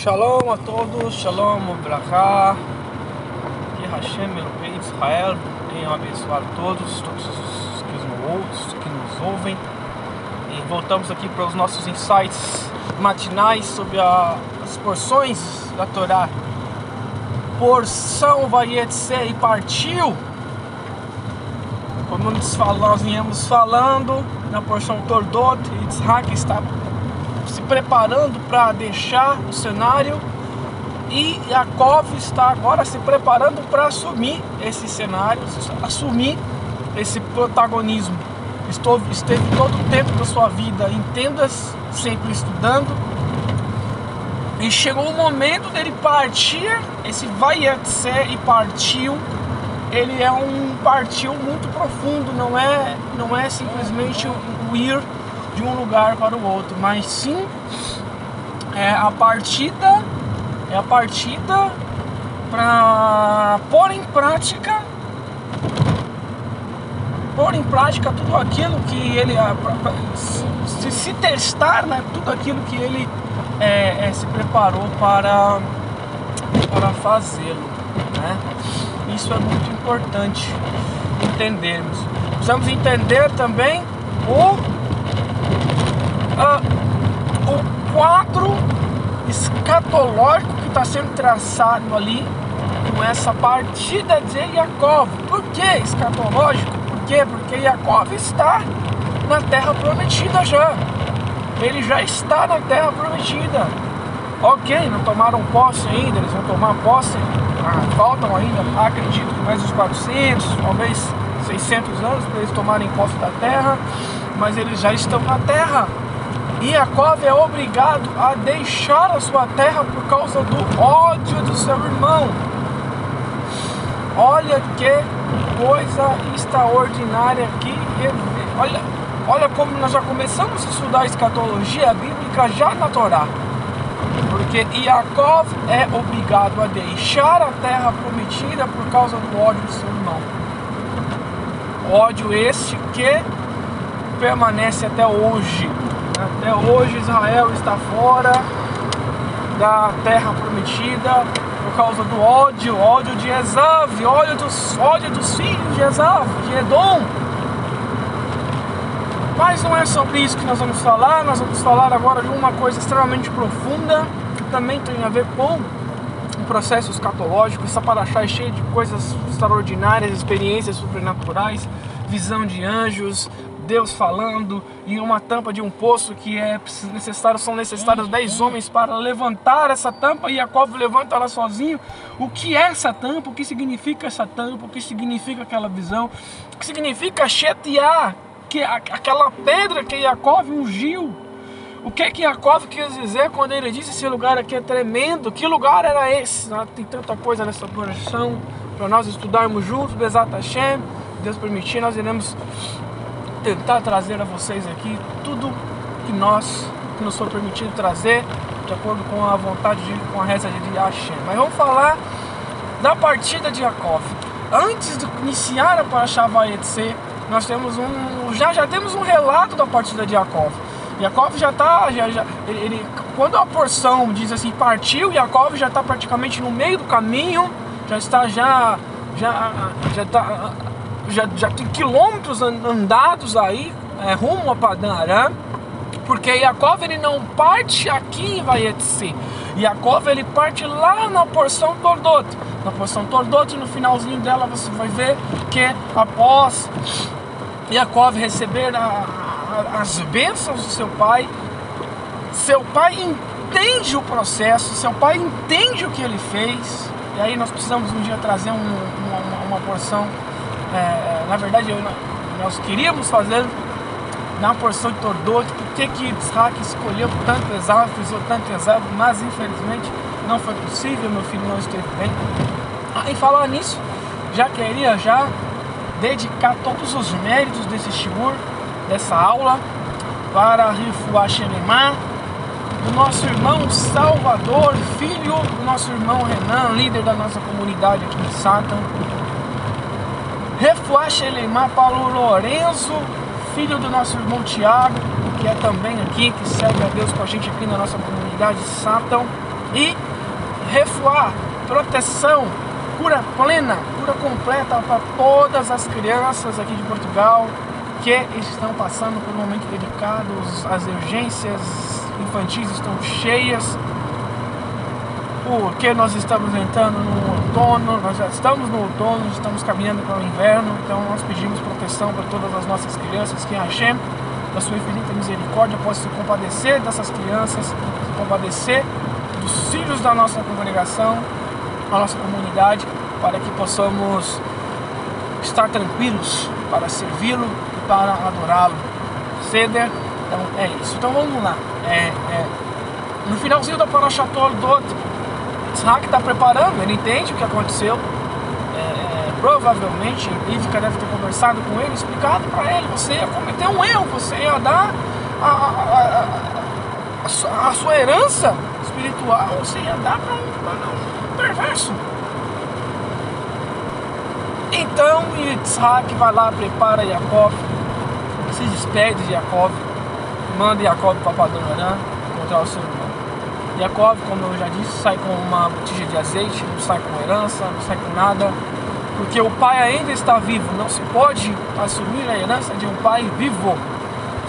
Shalom a todos, Shalom Brachá, que Hashem Elohei Israel venha abençoar todos, todos os que nos, ouvem, que nos ouvem. E voltamos aqui para os nossos insights matinais sobre a, as porções da Torá. Porção Vayetse e partiu. Como nós viemos falando na porção Tordot, Yitzhak está se preparando para deixar o cenário e Yaakov está agora se preparando para assumir esse cenário, assumir esse protagonismo. Estou, esteve todo o tempo da sua vida em tendas, sempre estudando. E chegou o momento dele partir, esse vai e partiu. Ele é um partiu muito profundo, não é, não é simplesmente o ir de um lugar para o outro, mas sim é a partida é a partida para pôr em prática pôr em prática tudo aquilo que ele se, se, testar né, tudo aquilo que ele é, é, se preparou para para fazê-lo né? isso é muito importante entendermos precisamos entender também o uh, o quadro escatológico que está sendo traçado ali com essa partida de Yaakov. Por que escatológico? Por quê? Porque Yaakov está na terra prometida já. Ele já está na terra prometida. Ok, não tomaram posse ainda, eles vão tomar posse. Ah, faltam ainda, acredito mais uns 400, talvez 600 anos para eles tomarem posse da terra, mas eles já estão na terra. Jacob é obrigado a deixar a sua terra por causa do ódio do seu irmão. Olha que coisa extraordinária aqui. Olha, olha como nós já começamos a estudar a escatologia bíblica já na Torá. Porque Jacob é obrigado a deixar a terra prometida por causa do ódio do seu irmão. Ódio este que permanece até hoje. Até hoje Israel está fora da terra prometida por causa do ódio, ódio de Esav, ódio dos, ódio dos filhos de Esav, de Edom. Mas não é sobre isso que nós vamos falar, nós vamos falar agora de uma coisa extremamente profunda, que também tem a ver com o processo escatológico. Essa paraxá é cheia de coisas extraordinárias, experiências sobrenaturais, visão de anjos, Deus falando e uma tampa de um poço que é necessário, são necessários dez homens para levantar essa tampa e Jacob levanta ela sozinho. O que é essa tampa? O que significa essa tampa? O que significa aquela visão? O que significa Shetiá? Que aquela pedra que Jacob ungiu. O que é que Jacob quis dizer quando ele disse esse lugar aqui é tremendo? Que lugar era esse? Ah, tem tanta coisa nessa coração para nós estudarmos juntos, Bezat Hashem. Deus permitir, nós iremos tentar trazer a vocês aqui tudo que nós, que nos foi permitido trazer, de acordo com a vontade, de, com a reza de Hashem. Mas vamos falar da partida de Yaakov. Antes de iniciar a Parashá Vayetse, nós temos um, já, já temos um relato da partida de Yaakov. Yaakov já está, já, já, ele, ele, quando a porção diz assim, partiu, Yaakov já está praticamente no meio do caminho, já está já, já, já está já, já tem quilômetros andados aí é, rumo a Padan Aram, porque Yaakov ele não parte aqui em Vaietze. Yaakov ele parte lá na porção Tordot. Na porção Tordot, no finalzinho dela, você vai ver que após Yaakov receber a, a, as bênçãos do seu pai, seu pai entende o processo, seu pai entende o que ele fez. E aí nós precisamos um dia trazer um, uma, uma porção é, na verdade, eu, nós queríamos fazer na porção de Tordot, por que Isaac escolheu tanto Esaú, frisou tanto Esaú, mas infelizmente não foi possível, meu filho não esteve bem. Ah, e falar nisso, já queria já dedicar todos os méritos desse shiur, dessa aula, para Rifuá Xenemá, do nosso irmão Salvador, filho do nosso irmão Renan, líder da nossa comunidade aqui em Satan, Refuá Shelemar Paulo Lourenço, filho do nosso irmão Tiago, que é também aqui, que serve a Deus com a gente aqui na nossa comunidade Satan. e refuar, proteção, cura plena, cura completa para todas as crianças aqui de Portugal que estão passando por um momento delicado, as urgências infantis estão cheias, porque nós estamos entrando no outono, nós já estamos no outono, estamos caminhando para o inverno, então nós pedimos proteção para todas as nossas crianças, que Hashem, da sua infinita misericórdia, possa se compadecer dessas crianças, se compadecer dos filhos da nossa congregação, da nossa comunidade, para que possamos estar tranquilos para servi-lo e para adorá-lo. Ceder, então é isso. Então vamos lá. É, é, no finalzinho da Parashat Toldot, Isaac está preparando, ele entende o que aconteceu. É, é, provavelmente Rivka deve ter conversado com ele, explicado para ele: você ia cometer um erro, você ia dar a, a, a, a sua herança espiritual, você ia dar para um, um perverso. Então Yitzhak vai lá, prepara Yaakov, se despede de Yaakov, manda Yaakov para Padorã encontrar o seu Yaakov, como eu já disse, sai com uma botija de azeite, não sai com herança, não sai com nada, porque o pai ainda está vivo, não se pode assumir a herança de um pai vivo.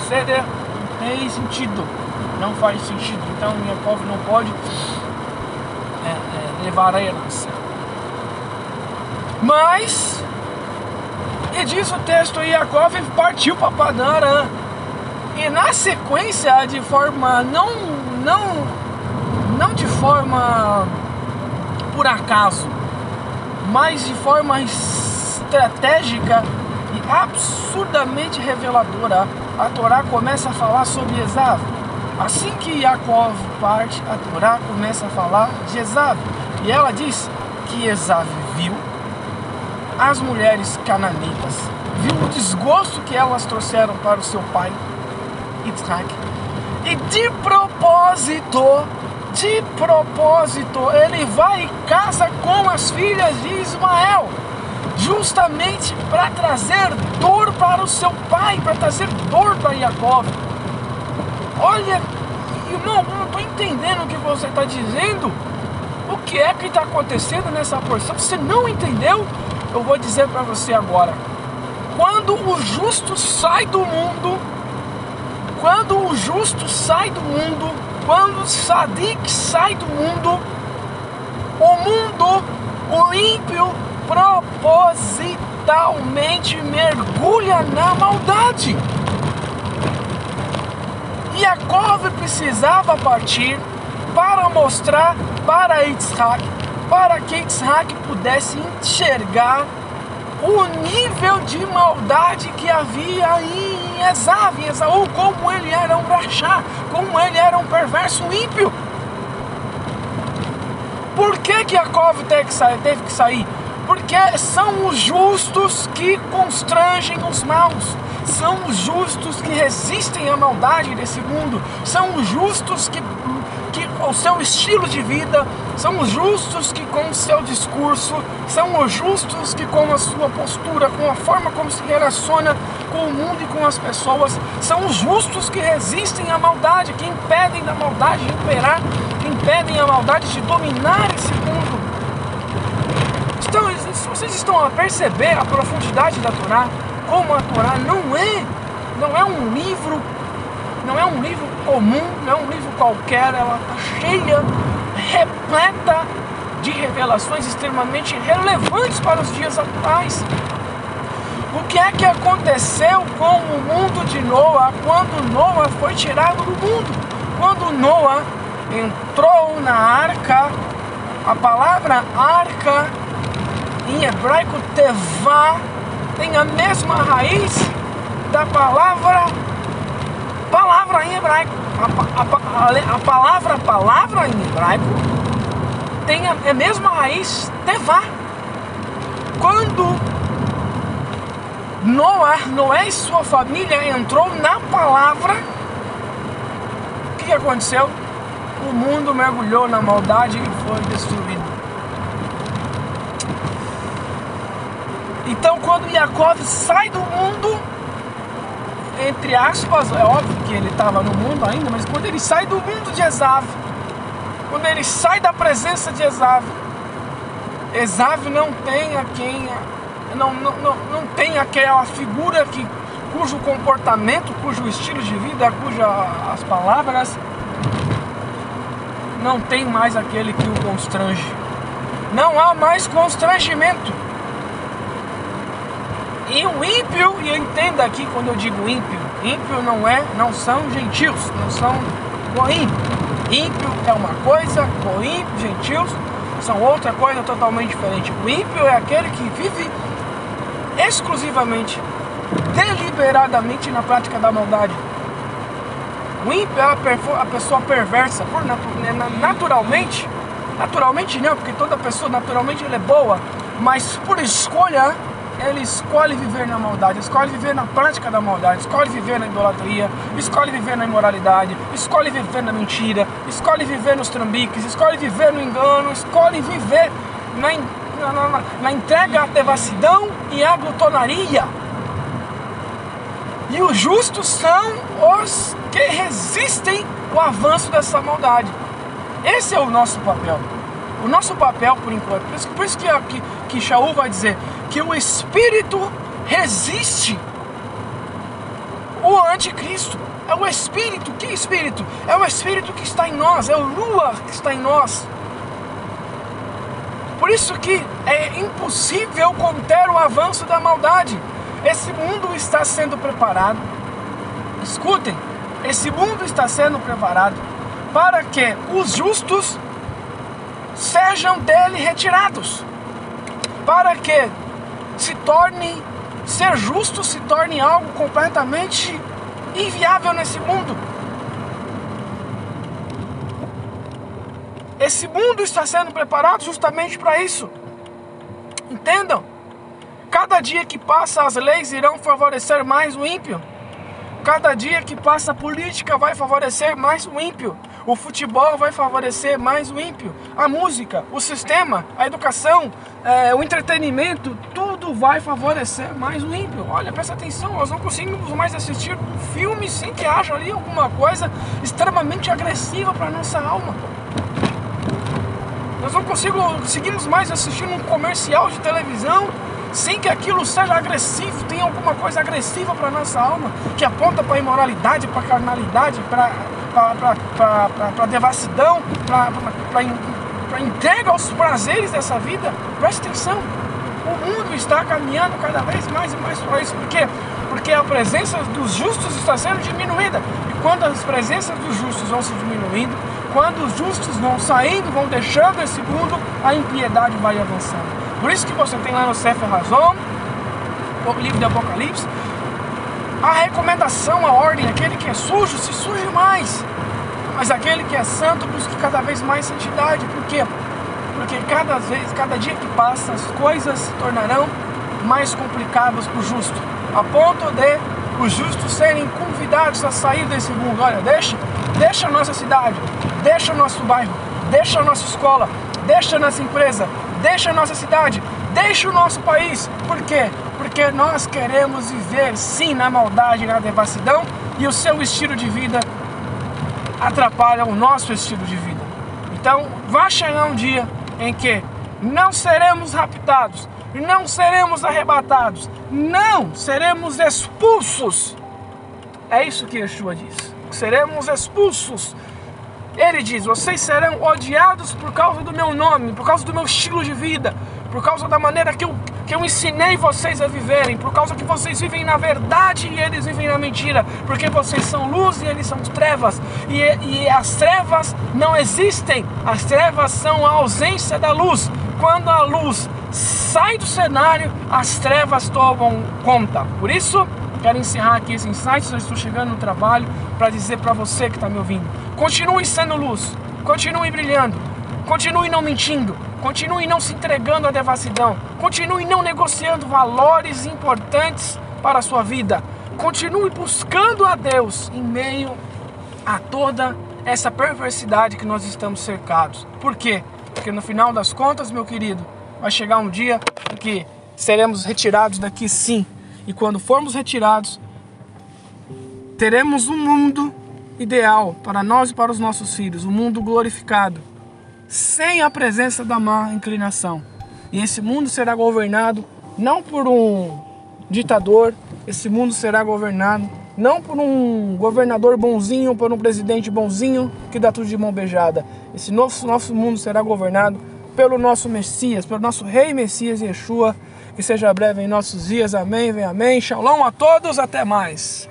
Ceder não tem sentido, não faz sentido. Então Yaakov não pode é, é, levar a herança. Mas, e diz o texto, Yaakov partiu para Padan E na sequência, de forma não, não, não de forma por acaso, mas de forma estratégica e absurdamente reveladora, a Torá começa a falar sobre Esav. Assim que Yaakov parte, a Torá começa a falar de Esav. E ela diz que Esav viu as mulheres cananitas, viu o desgosto que elas trouxeram para o seu pai, Yitzhak, e de propósito, de propósito, ele vai e casa com as filhas de Ismael, justamente para trazer dor para o seu pai, para trazer dor para Jacob. Olha, irmão, não estou entendendo o que você está dizendo. O que é que está acontecendo nessa porção? Você não entendeu? eu vou dizer para você agora. Quando o justo sai do mundo, quando o justo sai do mundo, quando o sadik sai do mundo, o mundo, o ímpio, propositalmente mergulha na maldade. Yaakov precisava partir para mostrar para Yitzhak para que Isaac pudesse enxergar o nível de maldade que havia em Esav, em Esaú, como ele era um rachá, como ele era um perverso ímpio. Por que que Jacob teve que sair? Teve que sair? Porque são os justos que constrangem os maus, são os justos que resistem à maldade desse mundo, são os justos que que o seu estilo de vida, são os justos que com o seu discurso, são os justos que com a sua postura, com a forma como se relaciona com o mundo e com as pessoas, são os justos que resistem à maldade, que impedem da maldade de imperar, que impedem a maldade de dominar esse mundo. Então, vocês estão a perceber a profundidade da Torá, como a Torá não é, não é um livro não é um livro comum, não é um livro qualquer, ela está cheia, repleta de revelações extremamente relevantes para os dias atuais. O que é que aconteceu com o mundo de Noa quando Noa foi tirado do mundo? Quando Noa entrou na arca, a palavra arca em hebraico tevá tem a mesma raiz da palavra palavra em hebraico. A, a, a, a palavra palavra em hebraico tem a, é a mesma raiz tevá. Quando Noé, Noé e sua família entrou na palavra, o que aconteceu? O mundo mergulhou na maldade e foi destruído. Então, quando Jacob sai do mundo, entre aspas, é óbvio que ele estava no mundo ainda, mas quando ele sai do mundo de Esav, quando ele sai da presença de Esav, Esav não tem a quem não, não, não, não tem aquela figura que cujo comportamento, cujo estilo de vida, cujas as palavras não tem mais aquele que o constrange. Não há mais constrangimento. E o ímpio, e entenda aqui quando eu digo ímpio, ímpio não é, não são gentios, não são goim. Ímpio é uma coisa, goim, gentios são outra coisa totalmente diferente. O ímpio é aquele que vive exclusivamente, deliberadamente na prática da maldade. O ímpio é a, pessoa perversa, por né, naturalmente, naturalmente não, porque toda pessoa naturalmente é boa, mas por escolha ele escolhe viver na maldade, escolhe viver na prática da maldade, escolhe viver na idolatria, escolhe viver na imoralidade, escolhe viver na mentira, escolhe viver nos trambiques, escolhe viver no engano, escolhe viver na, na, na, na entrega à devassidão e à glutonaria. E os justos são os que resistem o avanço dessa maldade. Esse é o nosso papel. O nosso papel, por enquanto, por isso, por isso que, que, que Shaul vai dizer que o Espírito resiste o anticristo. É o Espírito. Que Espírito? É o Espírito que está em nós, é o Lua que está em nós. Por isso que é impossível conter o avanço da maldade. Esse mundo está sendo preparado. Escutem, esse mundo está sendo preparado para que os justos sejam dele retirados. Para que se torne ser justo se torne algo completamente inviável nesse mundo. Esse mundo está sendo preparado justamente para isso. Entendam? Cada dia que passa, as leis irão favorecer mais o ímpio. Cada dia que passa, a política vai favorecer mais o ímpio. O futebol vai favorecer mais o ímpio. A música, o sistema, a educação, é, o entretenimento, tudo vai favorecer mais o ímpio. Olha, presta atenção, nós não conseguimos mais assistir um filme sem que haja ali alguma coisa extremamente agressiva para nossa alma. Nós não conseguimos mais assistir um comercial de televisão sem que aquilo seja agressivo, tenha alguma coisa agressiva para nossa alma, que aponta para a imoralidade, para a carnalidade, para a devassidão, para a entrega aos prazeres dessa vida. Preste atenção, o mundo está caminhando cada vez mais e mais para isso. Por quê? Porque a presença dos justos está sendo diminuída. E quando as presenças dos justos vão se diminuindo, quando os justos vão saindo, vão deixando esse mundo, a impiedade vai avançando. Por isso que você tem lá no Sefer Razon, o livro do Apocalipse, a recomendação, a ordem, aquele que é sujo, se suje mais. Mas aquele que é santo busque cada vez mais santidade. Por quê? Porque cada vez, cada dia que passa, as coisas se tornarão mais complicadas para o justo. A ponto de os justos serem convidados a sair desse mundo. Olha, deixa, deixa a nossa cidade, deixa o nosso bairro, deixa a nossa escola, deixa nossa empresa, deixa a nossa cidade, deixa o nosso país. Por quê? Porque nós queremos viver sim na maldade na devassidão e o seu estilo de vida atrapalha o nosso estilo de vida. Então, vai chegar um dia em que não seremos raptados, não seremos arrebatados, não seremos expulsos. É isso que Yeshua diz. Seremos expulsos ele diz: Vocês serão odiados por causa do meu nome, por causa do meu estilo de vida, por causa da maneira que eu, que eu ensinei vocês a viverem, por causa que vocês vivem na verdade e eles vivem na mentira, porque vocês são luz e eles são trevas, e, e as trevas não existem, as trevas são a ausência da luz. Quando a luz sai do cenário, as trevas tomam conta. Por isso, quero encerrar aqui esse insight. Eu estou chegando no trabalho para dizer para você que está me ouvindo Continue sendo luz, continue brilhando, continue não mentindo, continue não se entregando à devassidão, continue não negociando valores importantes para a sua vida. Continue buscando a Deus em meio a toda essa perversidade que nós estamos cercados. Por quê? Porque no final das contas, meu querido, vai chegar um dia em que seremos retirados daqui sim. E quando formos retirados, teremos um mundo ideal para nós e para os nossos filhos, um mundo glorificado, sem a presença da má inclinação. E esse mundo será governado não por um ditador, esse mundo será governado não por um governador bonzinho, por um presidente bonzinho que dá tudo de mão beijada. Esse nosso, nosso mundo será governado pelo nosso Messias, pelo nosso Rei Messias Yeshua. Que seja breve em nossos dias. Amém, vem amém. Shalom a todos, até mais.